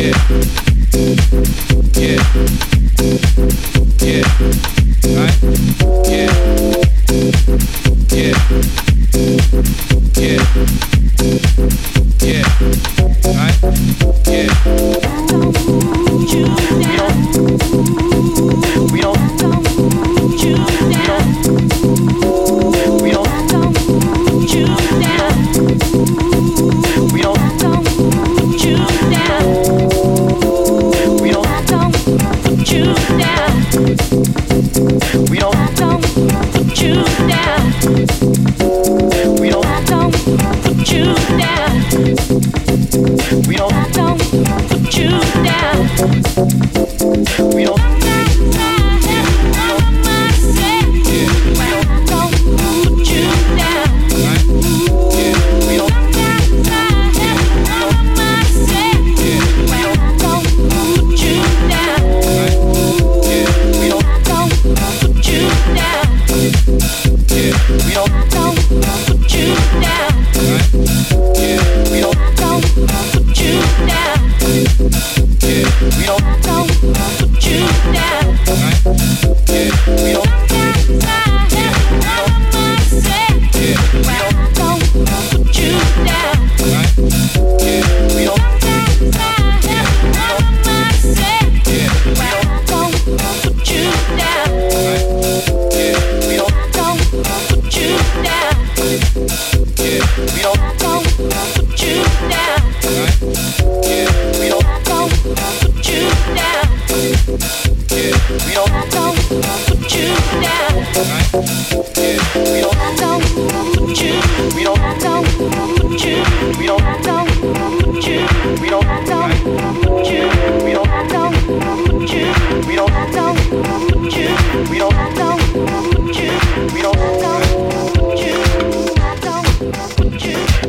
yeah, yeah.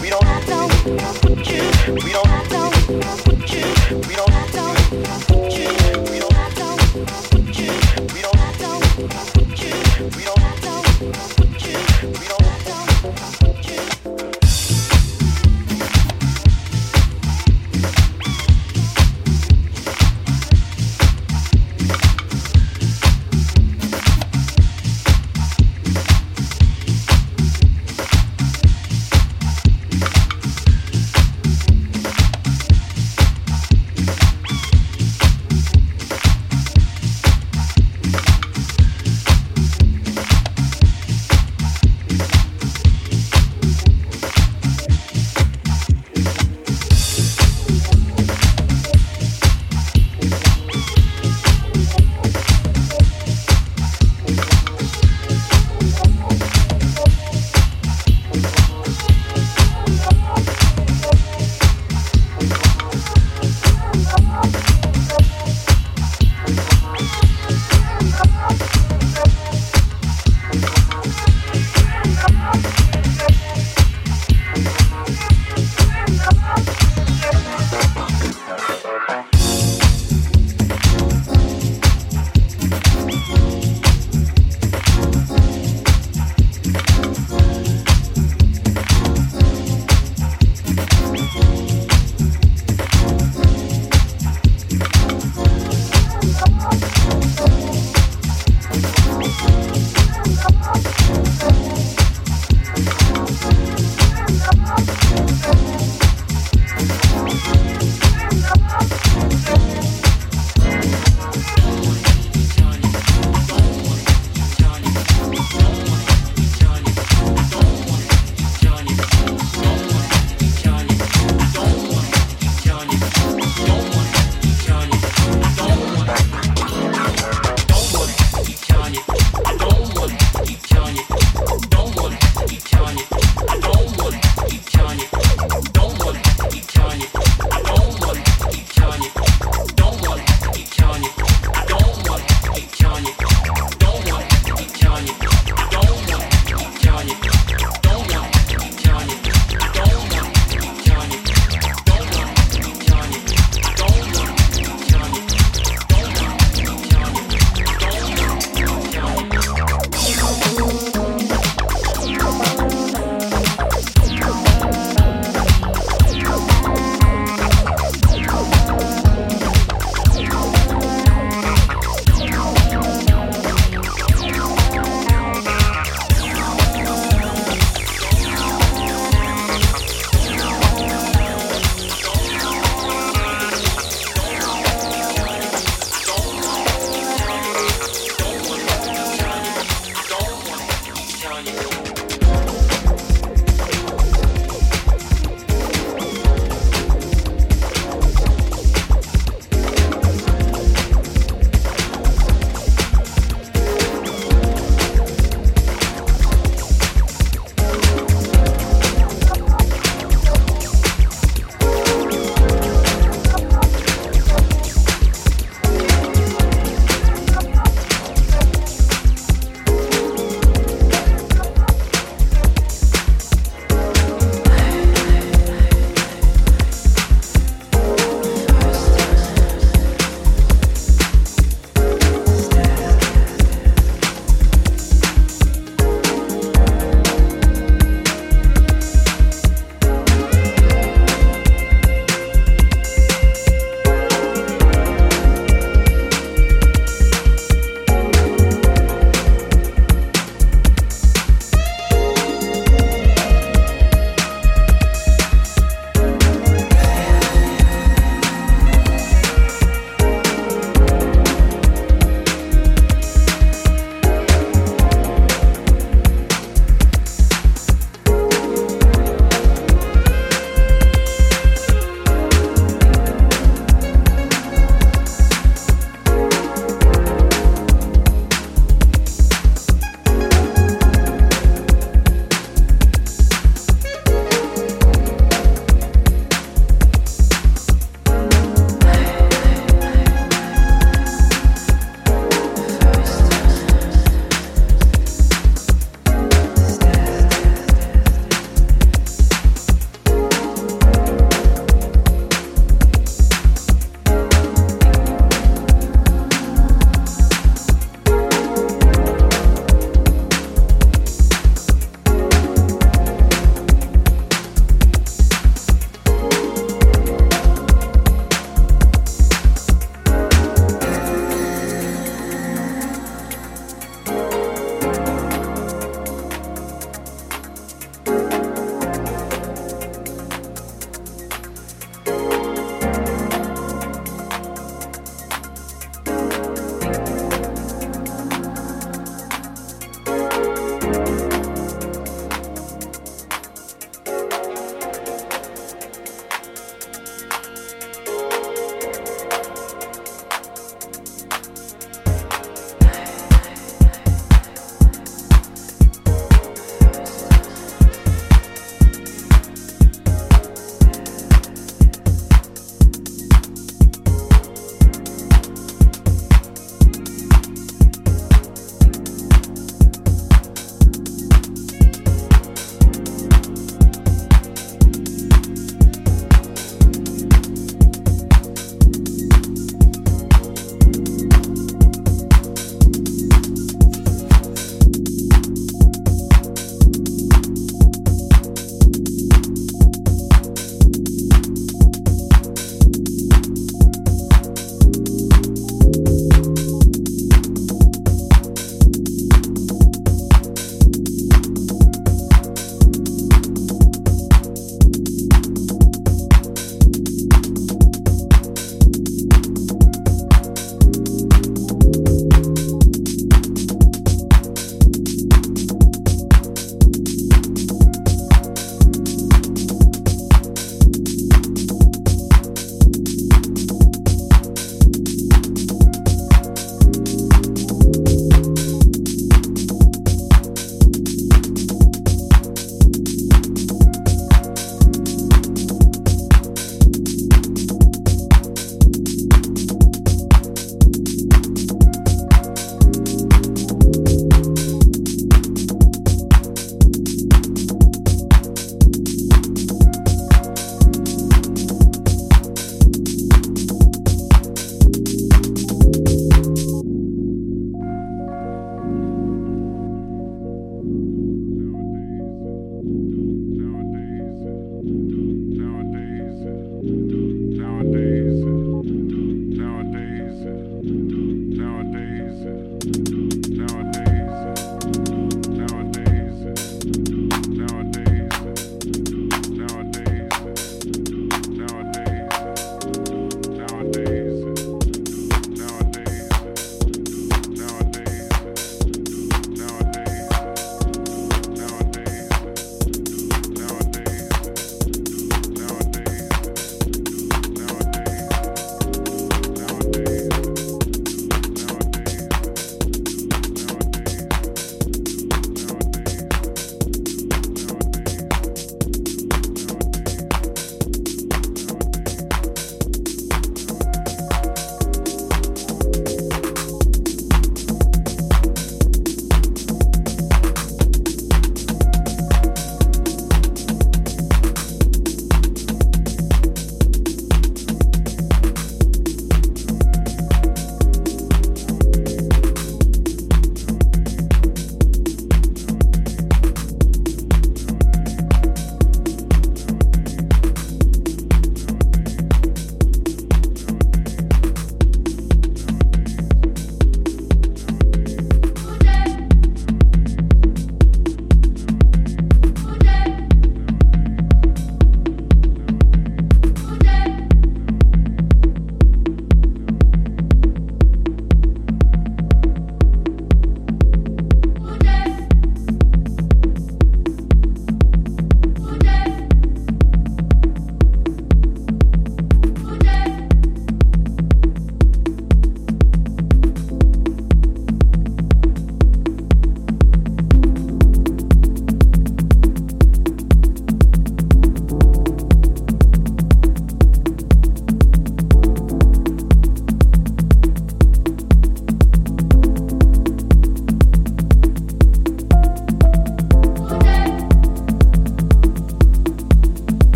We don't. We don't.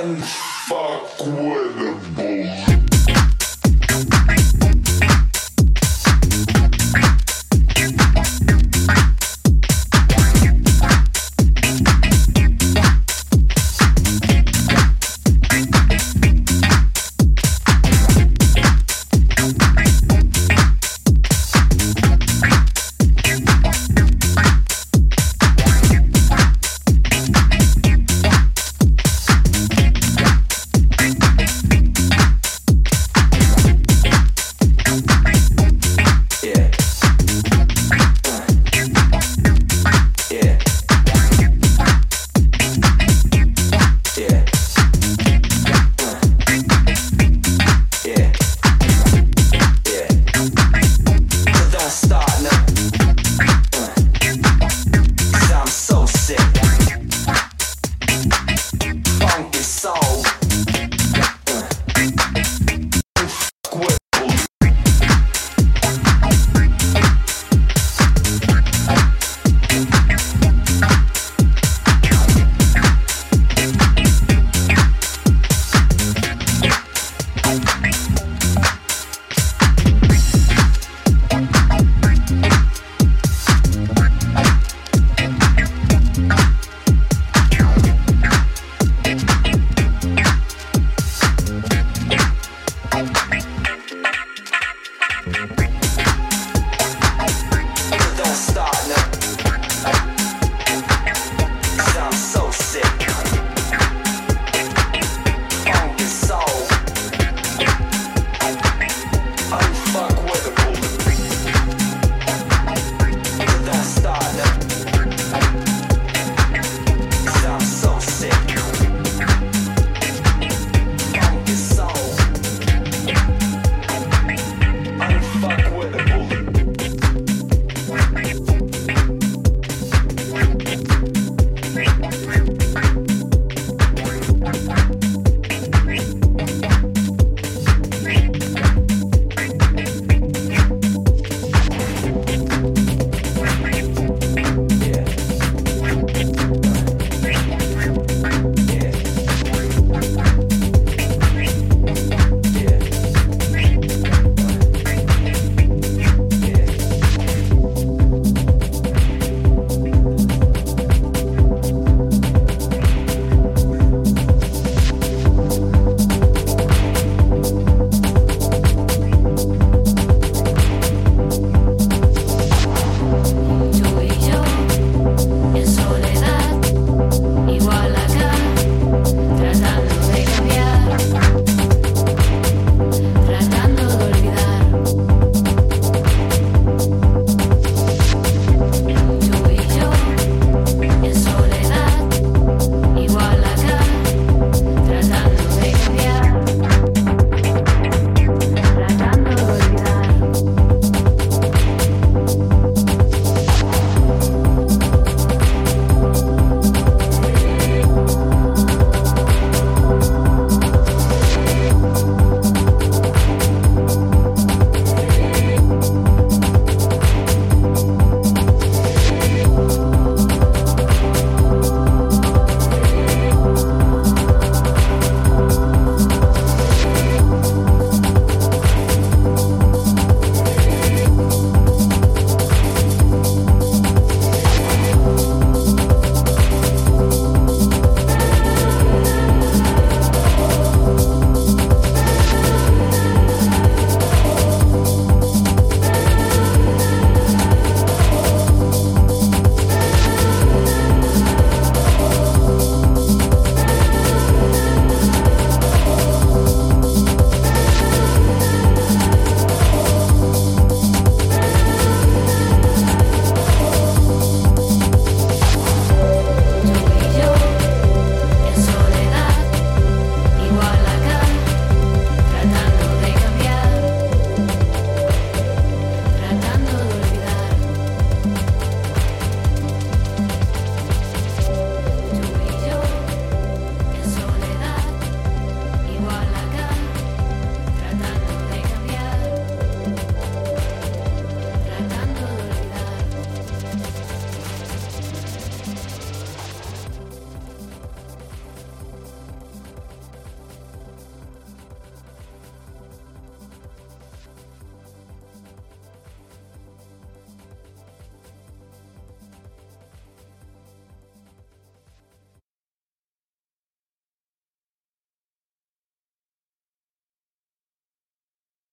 times. Fuck with them.